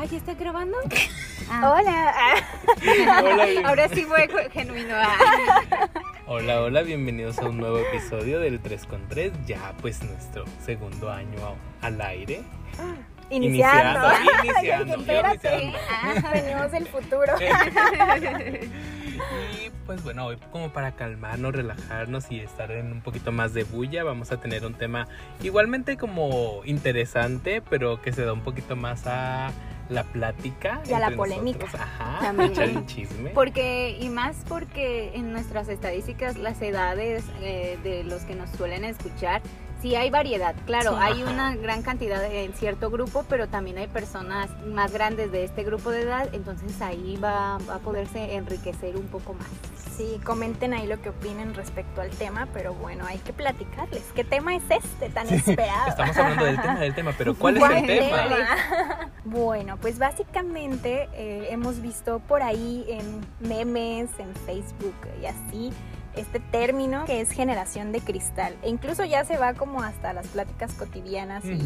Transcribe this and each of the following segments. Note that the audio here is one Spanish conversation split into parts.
Ay, ¿ya está grabando? Hola. Hola, bien- Ahora sí fue genuino. Ah. hola, hola, bienvenidos a un nuevo episodio del 3 con 3 Ya pues nuestro segundo año al aire. Iniciando. Iniciando, iniciando, Espérate. iniciando. Ah, venimos del futuro. Y pues bueno, hoy como para calmarnos, relajarnos y estar en un poquito más de bulla, vamos a tener un tema igualmente como interesante, pero que se da un poquito más a la plática. Y a la polémica. nosotros. Ajá, También. echar el chisme. Porque, y más porque en nuestras estadísticas, las edades eh, de los que nos suelen escuchar, sí hay variedad. Claro, Sí. hay Ajá. una gran cantidad en cierto grupo, pero también hay personas más grandes de este grupo de edad, entonces ahí va, va a poderse enriquecer un poco más. Sí, comenten ahí lo que opinen respecto al tema, pero bueno, hay que platicarles. ¿Qué tema es este tan esperado? Estamos hablando del tema del tema, pero ¿cuál es ¿Cuál el tema? tema? Bueno, pues básicamente eh, hemos visto por ahí en memes, en Facebook y así, este término que es generación de cristal. E incluso ya se va como hasta las pláticas cotidianas y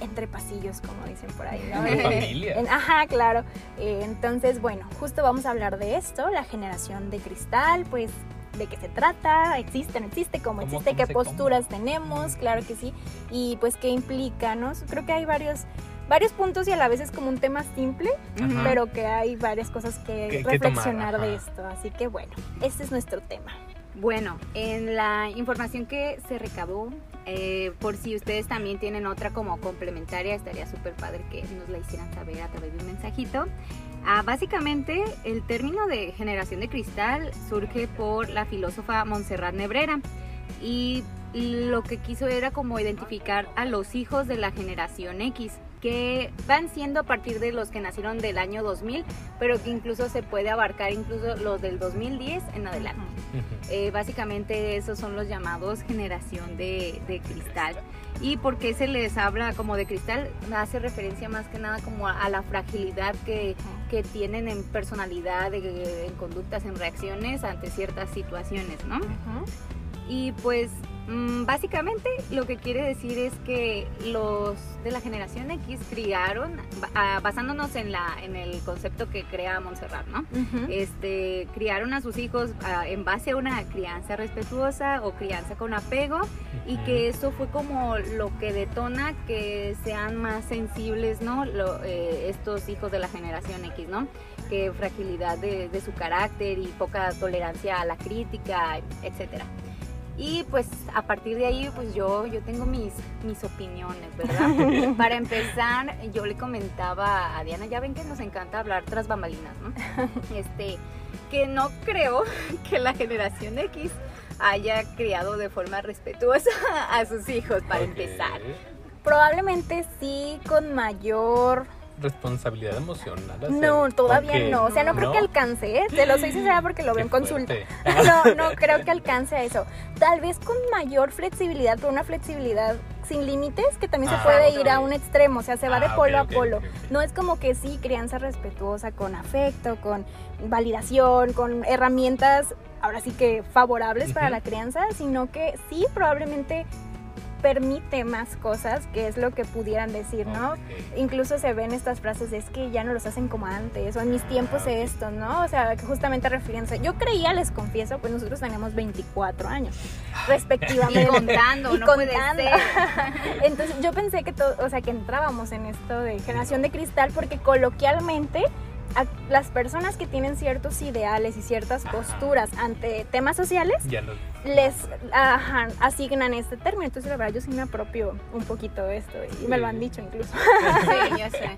entre pasillos, como dicen por ahí, ¿no? En Eh, familia. en- ajá, claro. Eh, entonces, bueno, justo vamos a hablar de esto, la generación de cristal, pues de qué se trata, existe, no existe, cómo ¿Cómo- existe, cómo qué posturas tenemos, claro que sí, y pues qué implica, ¿no? Creo que hay varios, varios puntos y a la vez es como un tema simple, Ajá. pero que hay varias cosas que, Que- que reflexionar tomar, de esto, así que bueno, este es nuestro tema. Bueno, en la información que se recabó, eh, por si ustedes también tienen otra como complementaria, estaría súper padre que nos la hicieran saber a través de un mensajito. Ah, básicamente, el término de generación de cristal surge por la filósofa Montserrat Nebrera y lo que quiso era como identificar a los hijos de la generación X que van siendo a partir de los que nacieron del año 2000, pero que incluso se puede abarcar incluso los del 2010 en adelante. Eh, básicamente esos son los llamados generación de, de cristal. ¿Y por qué se les habla como de cristal? Hace referencia más que nada como a, a la fragilidad que, que tienen en personalidad, en conductas, en reacciones ante ciertas situaciones, ¿no? Y pues básicamente lo que quiere decir es que los de la generación X criaron, ah, basándonos en, la, en el concepto que crea Montserrat, ¿no? Este, criaron a sus hijos ah, en base a una crianza respetuosa o crianza con apego y que eso fue como lo que detona que sean más sensibles, ¿no? Lo- eh, estos hijos de la generación X, ¿no? Que fragilidad de, de su carácter y poca tolerancia a la crítica, etcétera. Y pues a partir de ahí pues yo, yo tengo mis, mis opiniones, ¿verdad? Para empezar, yo le comentaba a Diana, ya ven que nos encanta hablar tras bambalinas, ¿no? Este, que no creo que la generación X haya criado de forma respetuosa a sus hijos, para empezar. Probablemente sí con mayor Responsabilidad emocional. No, todavía no. O sea, no creo que alcance, ¿eh? Te lo soy sincera porque lo veo en consulta. No, no creo que alcance a eso. Tal vez con mayor flexibilidad, pero una flexibilidad sin límites que también Ah, se puede ir a un extremo, o sea, se va de Ah, polo a polo. No es como que sí, crianza respetuosa, con afecto, con validación, con herramientas, ahora sí que favorables para la crianza, sino que sí, probablemente permite más cosas, que es lo que pudieran decir, ¿no? Incluso se ven estas frases de es que ya no los hacen como antes, o en mis tiempos Ah, esto, ¿no? O sea, que justamente refiriéndose. Yo creía, les confieso, pues nosotros tenemos 24 años, respectivamente. Y contando, Y no puede contando. ser. Entonces yo pensé que todo, o sea, que entrábamos en esto de generación de cristal porque coloquialmente a las personas que tienen ciertos ideales y ciertas Ajá. posturas ante temas sociales Ya lo. les ajá, asignan este término. Entonces, la verdad, yo sí me apropio un poquito de esto y me lo han dicho incluso. Sí, yo sé.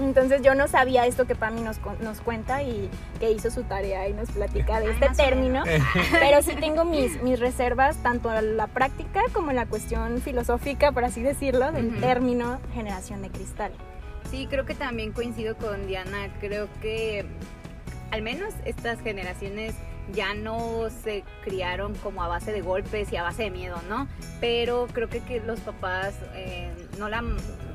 Entonces, yo no sabía esto que Pami nos, nos cuenta y que hizo su tarea y nos platica de este término. Pero sí tengo mis, mis reservas tanto en la práctica como en la cuestión filosófica, por así decirlo, del término generación de cristal. Sí, creo que también coincido con Diana. Creo que al menos estas generaciones ya no se criaron como a base de golpes y a base de miedo, ¿no? Pero creo que, que los papás eh, no la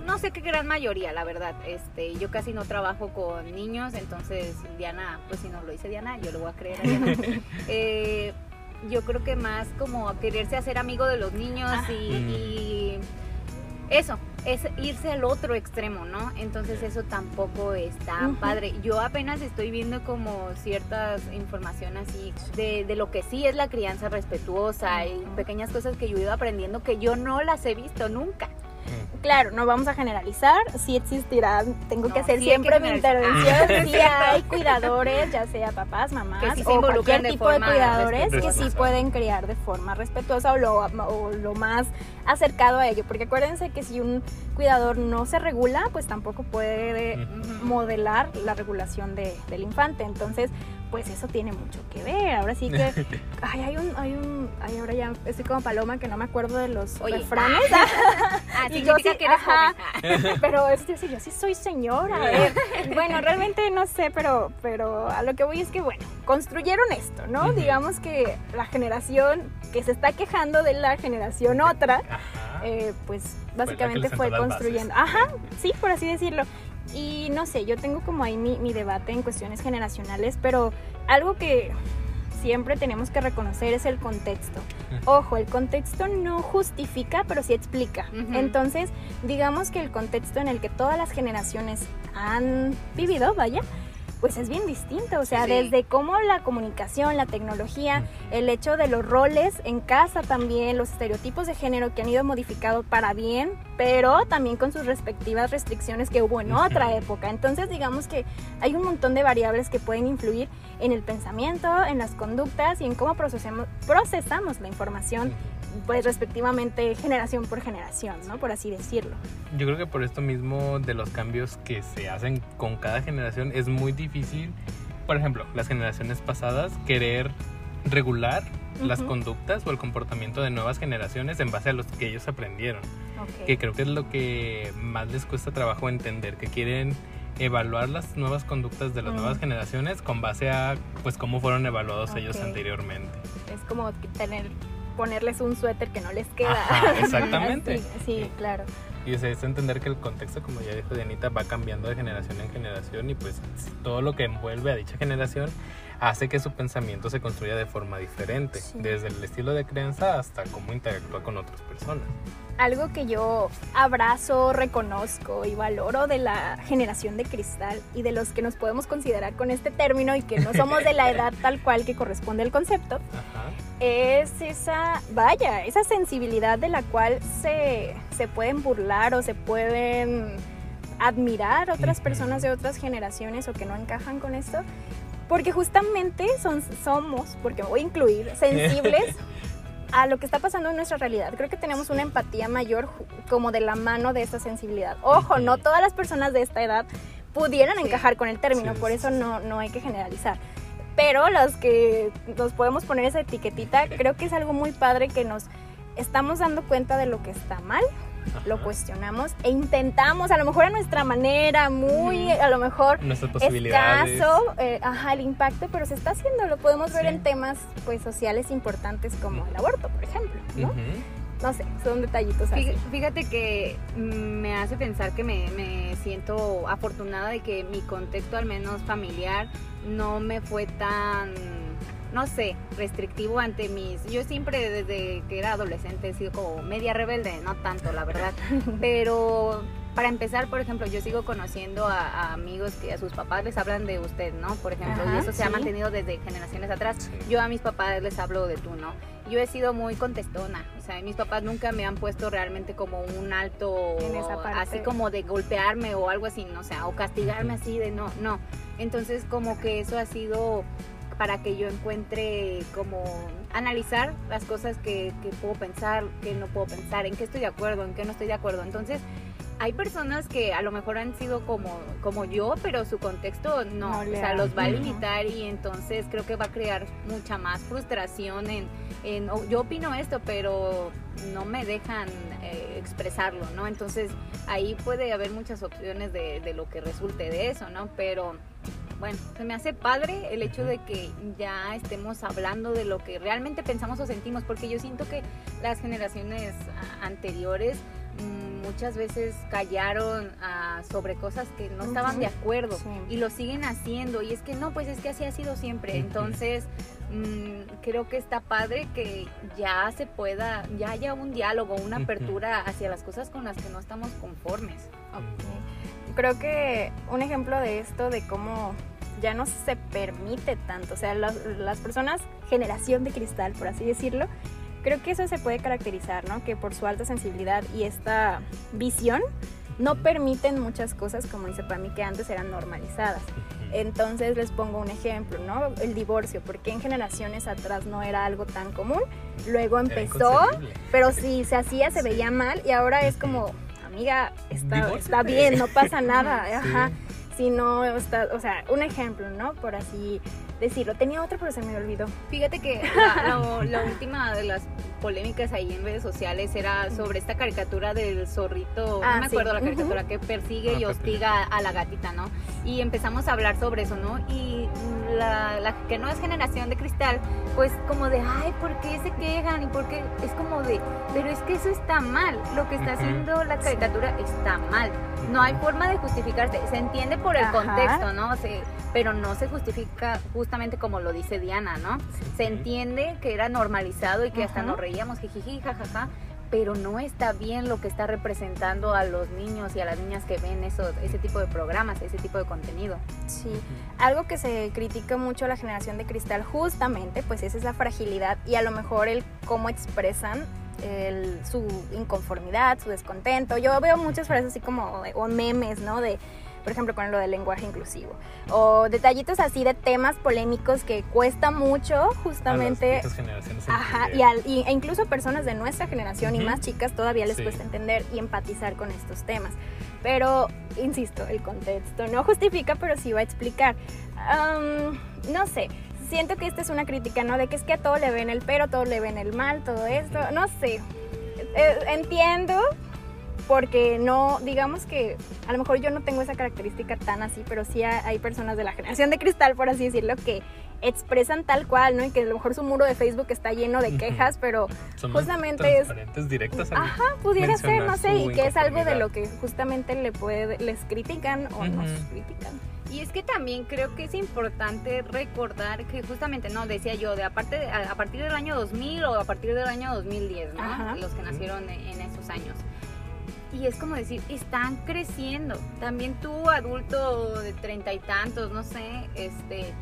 no sé qué gran mayoría, la verdad. Este, yo casi no trabajo con niños, entonces Diana, pues si no lo dice Diana, yo lo voy a creer a Diana. Eh, yo creo que más como a quererse hacer amigo de los niños Ah. y, y eso, es irse al otro extremo, ¿no? Entonces eso tampoco está padre. Yo apenas estoy viendo como ciertas información así de, de lo que sí es la crianza respetuosa y pequeñas cosas que yo he ido aprendiendo que yo no las he visto nunca. Claro, no vamos a generalizar, sí existirá, tengo No, que hacer sí hay que siempre mi intervención, Ah, sí hay cuidadores, ya sea papás, mamás Que sí se o cualquier de tipo de cuidadores que sí pueden criar de forma respetuosa o lo, o lo más acercado a ello, porque acuérdense que si un cuidador no se regula, pues tampoco puede modelar la regulación de- del infante, entonces pues eso tiene mucho que ver. Ahora sí que, ay, hay un, hay un, ay, ahora ya estoy como paloma que no me acuerdo de los Oye. refranes. Ah, Y yo sí, que eres ajá. joven. Pero es decir, yo sí soy señora. a ver. Bueno, realmente no sé, pero, pero a lo que voy es que, bueno, construyeron esto, ¿no? Digamos que la generación que se está quejando de la generación otra, eh, pues básicamente fue construyendo. bases. Ajá, sí, por así decirlo. Y no sé, yo tengo como ahí mi, mi debate en cuestiones generacionales, pero algo que siempre tenemos que reconocer es el contexto. Ojo, el contexto no justifica, pero sí explica. Entonces, digamos que el contexto en el que todas las generaciones han vivido, vaya, pues es bien distinto. O sea, Sí. desde cómo la comunicación, la tecnología, el hecho de los roles en casa también, los estereotipos de género que han ido modificados para bien, pero también con sus respectivas restricciones que hubo en otra época. Entonces, digamos que hay un montón de variables que pueden influir en el pensamiento, en las conductas y en cómo procesamos, procesamos la información, pues respectivamente generación por generación, ¿no? Por así decirlo. Yo creo que por esto mismo de los cambios que se hacen con cada generación es muy difícil, por ejemplo, las generaciones pasadas querer regular las Ujú. conductas o el comportamiento de nuevas generaciones en base a los que ellos aprendieron, que creo que es lo que más les cuesta trabajo entender, que quieren evaluar las nuevas conductas de las Mm. nuevas generaciones con base a pues cómo fueron evaluados ellos Ok. anteriormente. Es como tener ponerles un suéter que no les queda. Ajá, exactamente. sí, sí, claro. Y sea, es entender que el contexto, como ya dijo Dianita, va cambiando de generación en generación y pues todo lo que envuelve a dicha generación hace que su pensamiento se construya de forma diferente, Sí. desde el estilo de crianza hasta cómo interactúa con otras personas. Algo que yo abrazo, reconozco y valoro de la generación de cristal y de los que nos podemos considerar con este término y que no somos de la edad tal cual que corresponde al concepto, Ajá. es esa, vaya, esa sensibilidad de la cual se, se pueden burlar o se pueden admirar otras personas de otras generaciones o que no encajan con esto. Porque justamente son, somos, porque me voy a incluir, sensibles a lo que está pasando en nuestra realidad. Creo que tenemos una empatía mayor como de la mano de esa sensibilidad. Ojo, no todas las personas de esta edad pudieran Sí. encajar con el término, Sí, por eso no, no hay que generalizar. Pero los que nos podemos poner esa etiquetita, creo que es algo muy padre que nos estamos dando cuenta de lo que está mal, lo cuestionamos e intentamos, a lo mejor a nuestra manera, muy, a lo mejor Nuestras posibilidades. escaso, eh, ajá, el impacto, pero se está haciendo, lo podemos ver Sí. en temas pues sociales importantes como el aborto, por ejemplo, ¿no? No sé, son detallitos así. Fí- Fíjate que me hace pensar que me, me siento afortunada de que mi contexto, al menos familiar, no me fue tan, no sé, restrictivo ante mis... Yo siempre desde que era adolescente he sido como media rebelde, no tanto, la verdad. Pero para empezar, por ejemplo, yo sigo conociendo a, a amigos que a sus papás les hablan de usted, ¿no? Por ejemplo, Ajá, y eso se ha mantenido desde generaciones atrás. Sí. Yo a mis papás les hablo de tú, ¿no? Yo he sido muy contestona, o sea, mis papás nunca me han puesto realmente como un alto, En esa parte. así como de golpearme o algo así, no o sea, o castigarme así de no, no. Entonces como que eso ha sido para que yo encuentre como analizar las cosas que, que puedo pensar, que no puedo pensar, en qué estoy de acuerdo, en qué no estoy de acuerdo. Entonces hay personas que a lo mejor han sido como, como yo, pero su contexto no, No o sea, los va a limitar y entonces creo que va a crear mucha más frustración en, en "Oh, yo opino esto, pero no me dejan eh, expresarlo, ¿no? Entonces ahí puede haber muchas opciones de, de lo que resulte de eso, ¿no? Pero bueno, se me hace padre el hecho de que ya estemos hablando de lo que realmente pensamos o sentimos, porque yo siento que las generaciones anteriores mm, muchas veces callaron ah, sobre cosas que no estaban de acuerdo Sí. y lo siguen haciendo y es que no, pues es que así ha sido siempre. Entonces, mm, creo que está padre que ya se pueda, ya haya un diálogo, una apertura hacia las cosas con las que no estamos conformes. Ok. Creo que un ejemplo de esto, de cómo ya no se permite tanto, o sea, las, las personas, generación de cristal, por así decirlo, creo que eso se puede caracterizar, ¿no? Que por su alta sensibilidad y esta visión no permiten muchas cosas, como dice Pami, que antes eran normalizadas. Entonces les pongo un ejemplo, ¿no? El divorcio, porque en generaciones atrás no era algo tan común, luego empezó, pero si se hacía se veía mal y ahora es como, amiga, está, está bien, no pasa nada, Sí. Si no o sea, un ejemplo, ¿no? Por así decirlo. Tenía otro, pero se me olvidó. Fíjate que la última de las polémicas ahí en redes sociales era sobre esta caricatura del zorrito, Ah, no me sí. acuerdo la caricatura, que persigue Ah, y hostiga a la gatita, ¿no? Y empezamos a hablar sobre eso, ¿no? Y la, la que no es generación de cristal, pues como de, ay, ¿por qué se quejan? Y por qué es como de, pero es que eso está mal, lo que está haciendo la caricatura está mal. No hay forma de justificarse, se entiende por el Ajá. contexto, ¿no? Se- pero no se justifica justamente como lo dice Diana, ¿no? Se entiende que era normalizado y que hasta Ajá. nos reíamos, jijiji, jajaja, pero no está bien lo que está representando a los niños y a las niñas que ven esos, ese tipo de programas, ese tipo de contenido. Sí. Algo que se critica mucho a la generación de cristal justamente, pues es esa fragilidad y a lo mejor el cómo expresan el- su inconformidad, su descontento. Yo veo muchas frases así como, o memes, ¿no? De, por ejemplo, con lo del lenguaje inclusivo. O detallitos así de temas polémicos que cuesta mucho A las justamente generaciones Ajá, y, al- y- e incluso personas de nuestra generación y Ujú. más chicas todavía les Sí. cuesta entender y empatizar con estos temas. Pero, insisto, el contexto no justifica, pero sí va a explicar. Am, no sé, siento que esta es una crítica, ¿no? De que es que a todo le ven el pero, todo le ven el mal, todo esto, no sé. Eh, entiendo porque no, digamos que a lo mejor yo no tengo esa característica tan así, pero sí ha- hay personas de la generación de cristal, por así decirlo, que expresan tal cual, ¿no? Y que a lo mejor su muro de Facebook está lleno de quejas, pero Son justamente es- directas ajá, pudiera ser, no sé, y que es algo de lo que justamente le puede, les critican o nos Ujú. critican. Y es que también creo que es importante recordar que justamente, no, decía yo, de aparte de- a, a partir del año 2000 o a partir del año 2010, ¿no? Ajá. Los que nacieron en, en esos años. Y es como decir, están creciendo. También tú, adulto de treinta y tantos, no sé, este,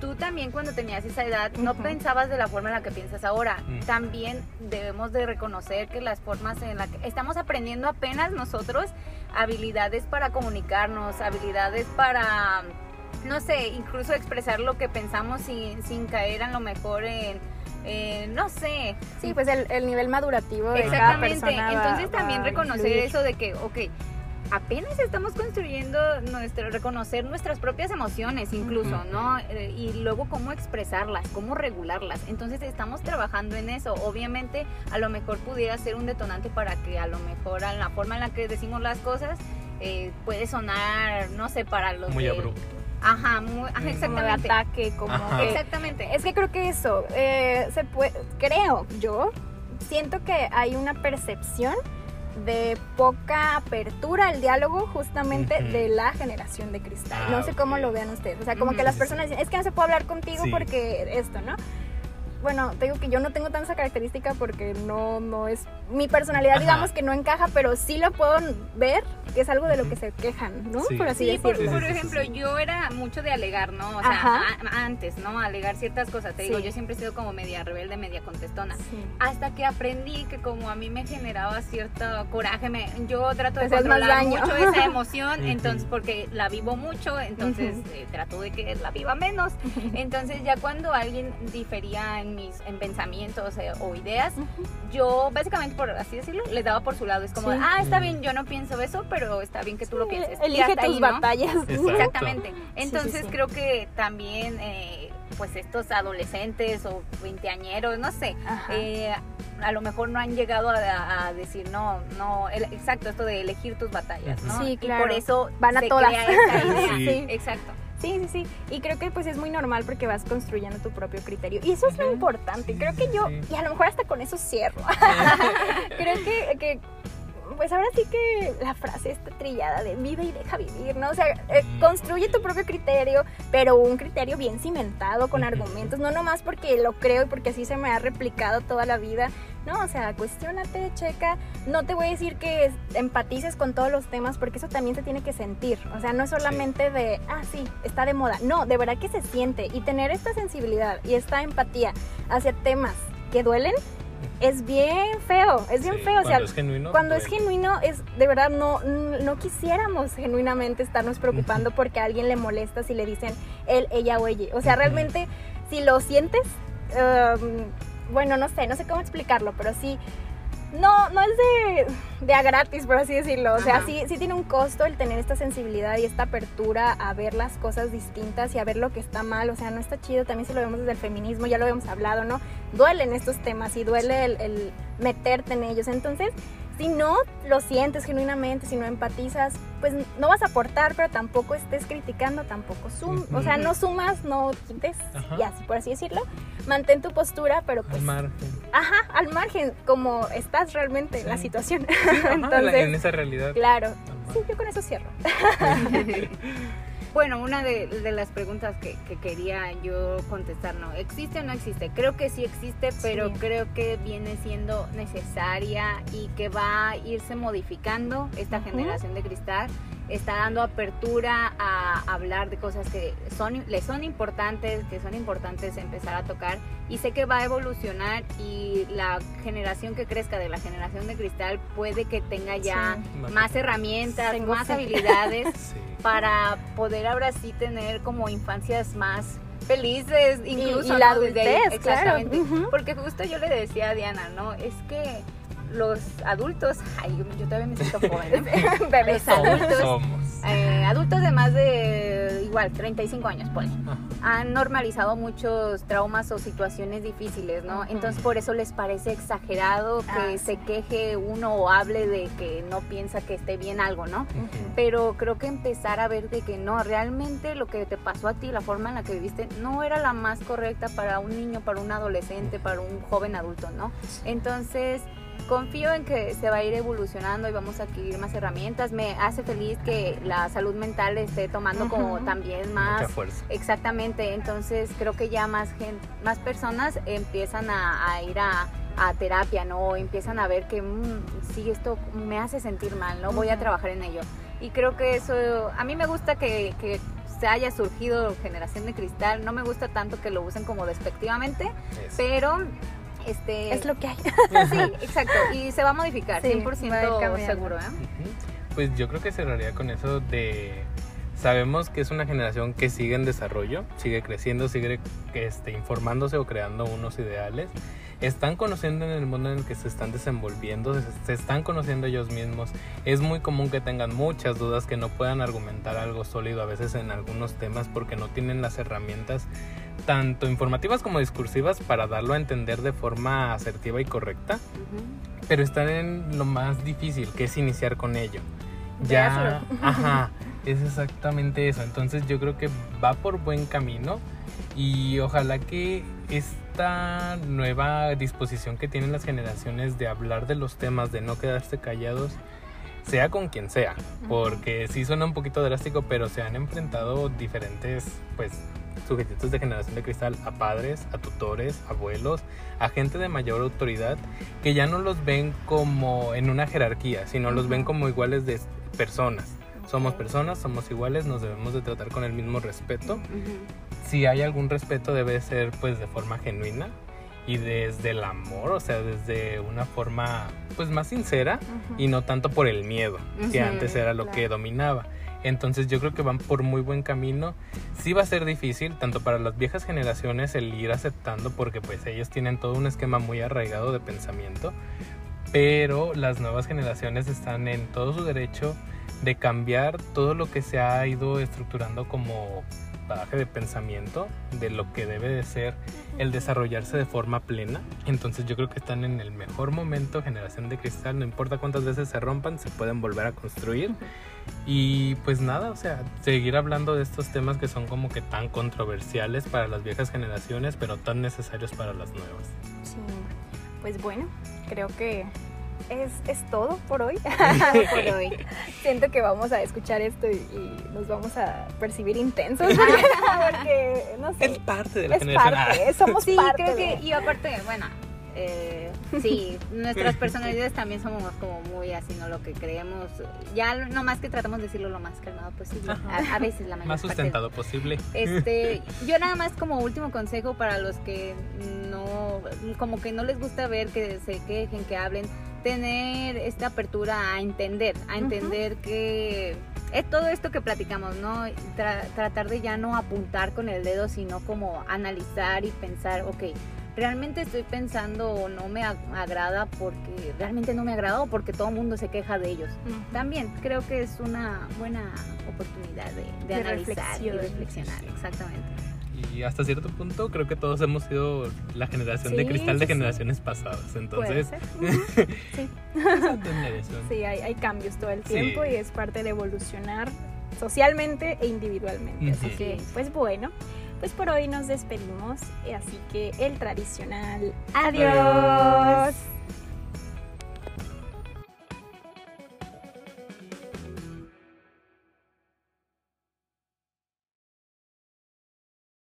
tú también cuando tenías esa edad no pensabas de la forma en la que piensas ahora. Mm. También debemos de reconocer que las formas en las que estamos aprendiendo apenas nosotros habilidades para comunicarnos, habilidades para, no sé, incluso expresar lo que pensamos sin, sin caer a lo mejor en, en, no sé, Sí, pues el, el nivel madurativo de cada Exactamente. persona va- Entonces va también reconocer influir. eso de que, ok, apenas estamos construyendo nuestro, reconocer nuestras propias emociones incluso. ¿no? Eh, Y luego cómo expresarlas, cómo regularlas. Entonces estamos trabajando en eso. Obviamente a lo mejor pudiera ser un detonante para que a lo mejor a la forma en la que decimos las cosas eh, puede sonar, no sé, para los muy de- abrupto. Ajá, muy, ajá, como de exactamente. ataque, como Ajá. que- Exactamente. Es que creo que eso, eh, se puede, creo yo, siento que hay una percepción de poca apertura al diálogo justamente de la generación de cristal. Ah, no sé cómo lo vean ustedes. O sea, como que las personas dicen, es que no se puede hablar contigo Sí. porque esto, ¿no? Bueno, te digo que yo no tengo tanta característica porque no, no es mi personalidad, Ajá. digamos que no encaja, pero sí lo puedo ver que es algo de lo que se quejan, ¿no? Sí. Por así Sí, por, decirlo. por Sí, sí, sí, ejemplo, sí. yo era mucho de alegar, ¿no? O sea, antes, ¿no? Alegar ciertas cosas. Te digo, yo siempre he sido como media rebelde, media contestona. Sí. Hasta que aprendí que como a mí me generaba cierto coraje, me, yo trato de más controlar mucho esa emoción, entonces porque la vivo mucho, entonces eh, trato de que la viva menos. Entonces ya cuando alguien difería en mis en pensamientos eh, o ideas, yo básicamente por así decirlo, les daba por su lado. Es como, Sí. ah, está Mm. bien, yo no pienso eso, pero está bien que tú lo pienses. Y Elige tus batallas. Exactamente. Entonces sí. creo que también, eh, pues estos adolescentes o veinteañeros, no sé, eh, a lo mejor no han llegado a, a decir, no, no, el- exacto, esto de elegir tus batallas, ¿no? Sí, Y claro. por eso Van a se todas. crea esta idea. Sí. Exacto. Sí, sí, sí. Y creo que pues es muy normal porque vas construyendo tu propio criterio. Y eso es lo importante. Creo que yo, y a lo mejor hasta con eso cierro. creo que, que pues ahora sí que la frase está trillada de vive y deja vivir, ¿no? O sea, eh, construye tu propio criterio, pero un criterio bien cimentado, con argumentos, no nomás porque lo creo y porque así se me ha replicado toda la vida. No, o sea, cuestiónate, checa. No te voy a decir que es- empatices con todos los temas porque eso también se tiene que sentir. O sea, no es solamente de, ah, sí, está de moda. No, de verdad que se siente. Y tener esta sensibilidad y esta empatía hacia temas que duelen es bien feo. Es bien Sí, feo. O sea, cuando es genuino. cuando es genuino, es de verdad no, no quisiéramos genuinamente estarnos preocupando porque a alguien le molesta si le dicen él, ella o ella. O sea, realmente, si lo sientes, um, bueno, no sé, no sé cómo explicarlo, pero sí, no, no es de, de a gratis, por así decirlo. O sea, Ajá. sí, sí tiene un costo el tener esta sensibilidad y esta apertura a ver las cosas distintas y a ver lo que está mal. O sea, no está chido. También si lo vemos desde el feminismo, ya lo habíamos hablado, ¿no? Duelen estos temas y duele el, el meterte en ellos. Entonces, si no lo sientes genuinamente, si no empatizas, pues no vas a aportar, pero tampoco estés criticando, tampoco sum, o sea, no sumas, no quites, Ajá. y así por así decirlo. Mantén tu postura, pero pues Al margen. Ajá, al margen, como estás realmente en la Sí. situación. Ajá, en Entonces, esa realidad. claro. Sí, yo con eso cierro. Bueno, una de, de las preguntas que, que quería yo contestar, ¿no? ¿Existe o no existe? Creo que sí existe, pero Sí. creo que viene siendo necesaria y que va a irse modificando esta generación de cristal. Está dando apertura a hablar de cosas que son, le son importantes, que son importantes empezar a tocar. Y sé que va a evolucionar y la generación que crezca de la generación de cristal puede que tenga ya Sí. más herramientas, Tengo más fe. habilidades Sí. para poder ahora sí tener como infancias más felices, incluso y la ¿no? Desde ahí, adultez, claro. exactamente. Porque justo yo le decía a Diana, ¿no? Es que los adultos, ay, yo, todavía me siento joven, ¿no? Bebés. Los adultos, Somos. eh, adultos de más de igual 35 años, ponle Ajá. han normalizado muchos traumas o situaciones difíciles, ¿no? Entonces por eso les parece exagerado que Ah, se sí. queje uno o hable de que no piensa que esté bien algo, ¿no? Pero creo que empezar a ver de que no, realmente lo que te pasó a ti, la forma en la que viviste, no era la más correcta para un niño, para un adolescente, para un joven adulto, ¿no? Entonces, confío en que se va a ir evolucionando y vamos a adquirir más herramientas. Me hace feliz que la salud mental esté tomando como también más Mucha fuerza. Exactamente, entonces creo que ya más gente, más personas empiezan a, a ir a, a terapia, ¿no? Empiezan a ver que mm, sí, esto me hace sentir mal, ¿no? Voy a trabajar en ello. Y creo que eso, a mí me gusta que, que se haya surgido generación de cristal, no me gusta tanto que lo usen como despectivamente, Eso. pero este Es lo que hay. sí, exacto, y se va a modificar, Sí, 100% va a seguro, ¿eh? Pues yo creo que cerraría con eso de sabemos que es una generación que sigue en desarrollo, sigue creciendo, sigue este, informándose o creando unos ideales. Están conociendo en el mundo en el que se están desenvolviendo, se, se están conociendo ellos mismos. Es muy común que tengan muchas dudas, que no puedan argumentar algo sólido a veces en algunos temas porque no tienen las herramientas tanto informativas como discursivas para darlo a entender de forma asertiva y correcta Ujú. pero están en lo más difícil, que es iniciar con ello. Ya, ajá, es exactamente eso. Entonces yo creo que va por buen camino y ojalá que esta nueva disposición que tienen las generaciones de hablar de los temas, de no quedarse callados, sea con quien sea, porque sí suena un poquito drástico, pero se han enfrentado diferentes, pues, sujetitos de generación de cristal a padres, a tutores, abuelos, a gente de mayor autoridad, que ya no los ven como en una jerarquía, sino los ven como iguales de personas. Somos personas, somos iguales, nos debemos de tratar con el mismo respeto. Ujú. Si hay algún respeto debe ser pues de forma genuina y desde el amor, o sea, desde una forma pues más sincera Ujú. y no tanto por el miedo, que Ujú, antes era lo que claro. dominaba. Entonces yo creo que van por muy buen camino. Sí va a ser difícil, tanto para las viejas generaciones, el ir aceptando, porque pues ellos tienen todo un esquema muy arraigado de pensamiento, pero las nuevas generaciones están en todo su derecho de cambiar todo lo que se ha ido estructurando como bagaje de pensamiento de lo que debe de ser el desarrollarse de forma plena. Entonces yo creo que están en el mejor momento, generación de cristal, no importa cuántas veces se rompan, se pueden volver a construir. Y pues nada, o sea, seguir hablando de estos temas que son como que tan controversiales para las viejas generaciones, pero tan necesarios para las nuevas. Sí, pues bueno, creo que es, es todo por hoy. por hoy. Siento que vamos a escuchar esto y, y nos vamos a percibir intensos porque, porque, no sé. Es parte de la es generación. parte, somos Sí, parte creo de- que, y aparte, bueno, eh, sí, nuestras personalidades también somos como muy así, ¿no? Lo que creemos, ya no más que tratamos de decirlo lo más calmado posible, a, a veces la mayor Más parte. sustentado posible. Este, yo nada más como último consejo para los que no, como que no les gusta ver que se quejen, que hablen, tener esta apertura a entender, a entender que es todo esto que platicamos, ¿no? Tra- tratar de ya no apuntar con el dedo, sino como analizar y pensar, ok, realmente estoy pensando o no me ag- agrada porque realmente no me agrada o porque todo el mundo se queja de ellos. También creo que es una buena oportunidad de, de De analizar y reflexión. reflexionar, exactamente. Y hasta cierto punto creo que todos hemos sido la generación de Sí, cristal de sí, sí. generaciones pasadas. Puede Entonces, ser. Ujú. Sí. Sí, hay, hay cambios todo el Sí. tiempo y es parte de evolucionar socialmente e individualmente. Así que, pues bueno, pues por hoy nos despedimos. Así que el tradicional Adiós. adiós.